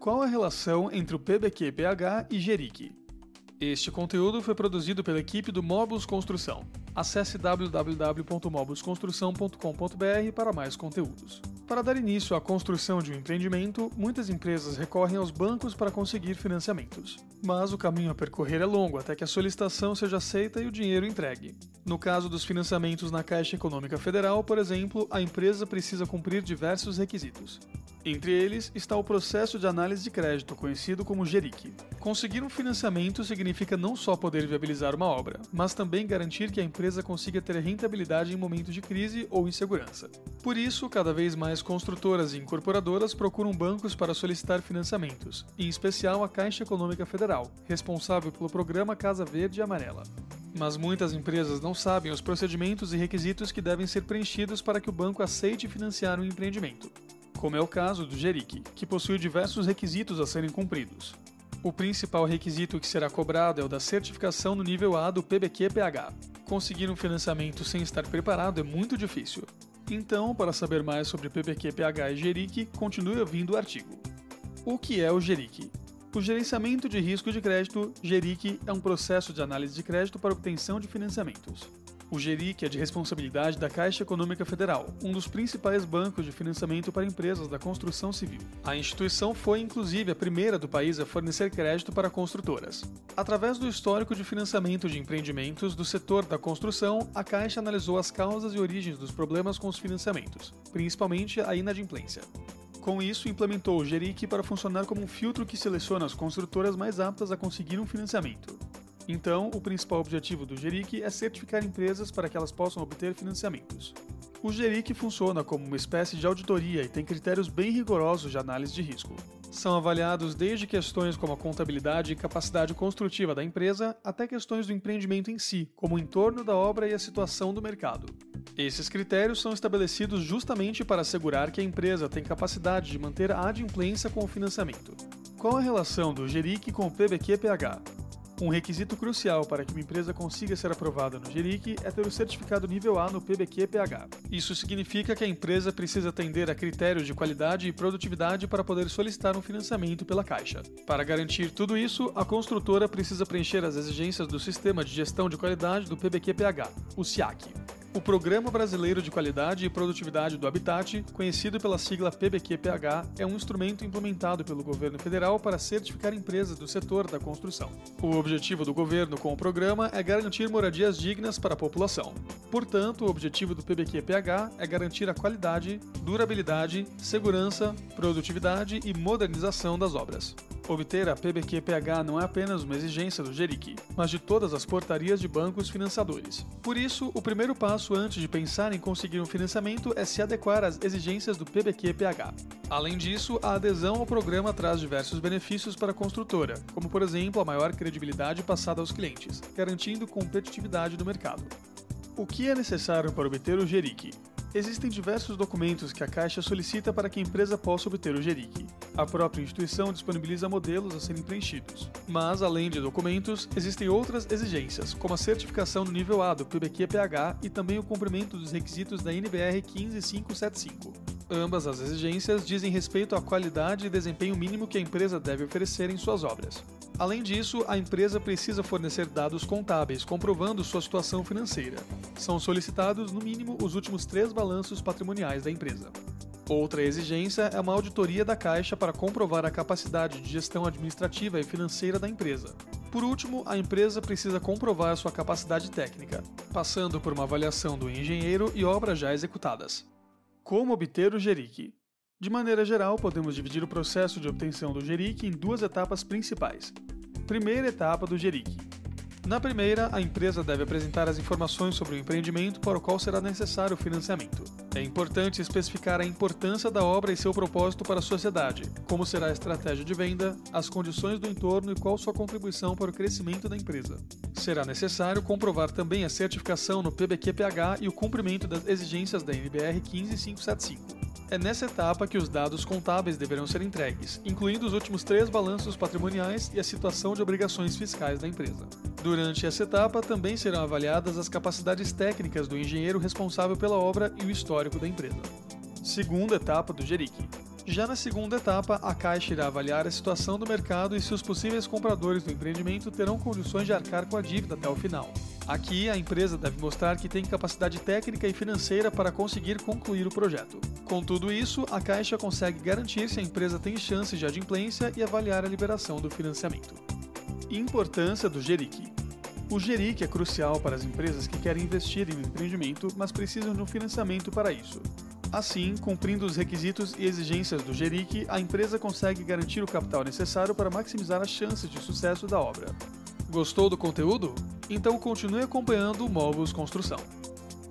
Qual a relação entre o PBQ-PH e Jeric? Este conteúdo foi produzido pela equipe do Mobus Construção. Acesse www.mobusconstrução.com.br para mais conteúdos. Para dar início à construção de um empreendimento, muitas empresas recorrem aos bancos para conseguir financiamentos. Mas o caminho a percorrer é longo até que a solicitação seja aceita e o dinheiro entregue. No caso dos financiamentos na Caixa Econômica Federal, por exemplo, a empresa precisa cumprir diversos requisitos. Entre eles está o processo de análise de crédito, conhecido como GERIC. Conseguir um financiamento significa não só poder viabilizar uma obra, mas também garantir que a empresa consiga ter rentabilidade em momentos de crise ou insegurança. Por isso, cada vez mais construtoras e incorporadoras procuram bancos para solicitar financiamentos, em especial a Caixa Econômica Federal, responsável pelo programa Casa Verde e Amarela. Mas muitas empresas não sabem os procedimentos e requisitos que devem ser preenchidos para que o banco aceite financiar um empreendimento como é o caso do Jeric, que possui diversos requisitos a serem cumpridos. O principal requisito que será cobrado é o da certificação no nível A do PBQ-PH. Conseguir um financiamento sem estar preparado é muito difícil. Então, para saber mais sobre PBQ-PH e Jeric, continue ouvindo o artigo. O que é o Jeric? O gerenciamento de risco de crédito, GERIC, é um processo de análise de crédito para obtenção de financiamentos. O GERIC é de responsabilidade da Caixa Econômica Federal, um dos principais bancos de financiamento para empresas da construção civil. A instituição foi, inclusive, a primeira do país a fornecer crédito para construtoras. Através do histórico de financiamento de empreendimentos do setor da construção, a Caixa analisou as causas e origens dos problemas com os financiamentos, principalmente a inadimplência. Com isso, implementou o GERIC para funcionar como um filtro que seleciona as construtoras mais aptas a conseguir um financiamento. Então, o principal objetivo do GERIC é certificar empresas para que elas possam obter financiamentos. O GERIC funciona como uma espécie de auditoria e tem critérios bem rigorosos de análise de risco. São avaliados desde questões como a contabilidade e capacidade construtiva da empresa até questões do empreendimento em si, como o entorno da obra e a situação do mercado. Esses critérios são estabelecidos justamente para assegurar que a empresa tem capacidade de manter a adimplência com o financiamento. Qual a relação do GERIC com o PBQ-PH? Um requisito crucial para que uma empresa consiga ser aprovada no GERIC é ter o certificado nível A no PBQ-PH. Isso significa que a empresa precisa atender a critérios de qualidade e produtividade para poder solicitar um financiamento pela Caixa. Para garantir tudo isso, a construtora precisa preencher as exigências do Sistema de Gestão de Qualidade do PBQ-PH, o SIAC. O Programa Brasileiro de Qualidade e Produtividade do Habitat, conhecido pela sigla PBQ-PH, é um instrumento implementado pelo governo federal para certificar empresas do setor da construção. O objetivo do governo com o programa é garantir moradias dignas para a população. Portanto, o objetivo do PBQ-PH é garantir a qualidade, durabilidade, segurança, produtividade e modernização das obras. Obter a PBQ-PH não é apenas uma exigência do GERIC, mas de todas as portarias de bancos financiadores. Por isso, o primeiro passo antes de pensar em conseguir um financiamento é se adequar às exigências do PBQ-PH. Além disso, a adesão ao programa traz diversos benefícios para a construtora, como por exemplo a maior credibilidade passada aos clientes, garantindo competitividade do mercado. O que é necessário para obter o GERIC? Existem diversos documentos que a Caixa solicita para que a empresa possa obter o GERIC. A própria instituição disponibiliza modelos a serem preenchidos. Mas, além de documentos, existem outras exigências, como a certificação no nível A do PBQ-PH e também o cumprimento dos requisitos da NBR 15575. Ambas as exigências dizem respeito à qualidade e desempenho mínimo que a empresa deve oferecer em suas obras. Além disso, a empresa precisa fornecer dados contábeis comprovando sua situação financeira. São solicitados, no mínimo, os últimos três balanços patrimoniais da empresa. Outra exigência é uma auditoria da Caixa para comprovar a capacidade de gestão administrativa e financeira da empresa. Por último, a empresa precisa comprovar sua capacidade técnica, passando por uma avaliação do engenheiro e obras já executadas. Como obter o GERIC? De maneira geral, podemos dividir o processo de obtenção do GERIC em duas etapas principais. Primeira etapa do GERIC. Na primeira, a empresa deve apresentar as informações sobre o empreendimento para o qual será necessário o financiamento. É importante especificar a importância da obra e seu propósito para a sociedade, como será a estratégia de venda, as condições do entorno e qual sua contribuição para o crescimento da empresa. Será necessário comprovar também a certificação no PBQ-PH e o cumprimento das exigências da NBR 15575. É nessa etapa que os dados contábeis deverão ser entregues, incluindo os últimos três balanços patrimoniais e a situação de obrigações fiscais da empresa. Durante essa etapa, também serão avaliadas as capacidades técnicas do engenheiro responsável pela obra e o histórico da empresa. Segunda etapa do GERIC. Já na segunda etapa, a Caixa irá avaliar a situação do mercado e se os possíveis compradores do empreendimento terão condições de arcar com a dívida até o final. Aqui, a empresa deve mostrar que tem capacidade técnica e financeira para conseguir concluir o projeto. Com tudo isso, a Caixa consegue garantir se a empresa tem chances de adimplência e avaliar a liberação do financiamento. Importância do GERIC o GERIC é crucial para as empresas que querem investir em um empreendimento, mas precisam de um financiamento para isso. Assim, cumprindo os requisitos e exigências do GERIC, a empresa consegue garantir o capital necessário para maximizar as chances de sucesso da obra. Gostou do conteúdo? Então continue acompanhando o Movos Construção.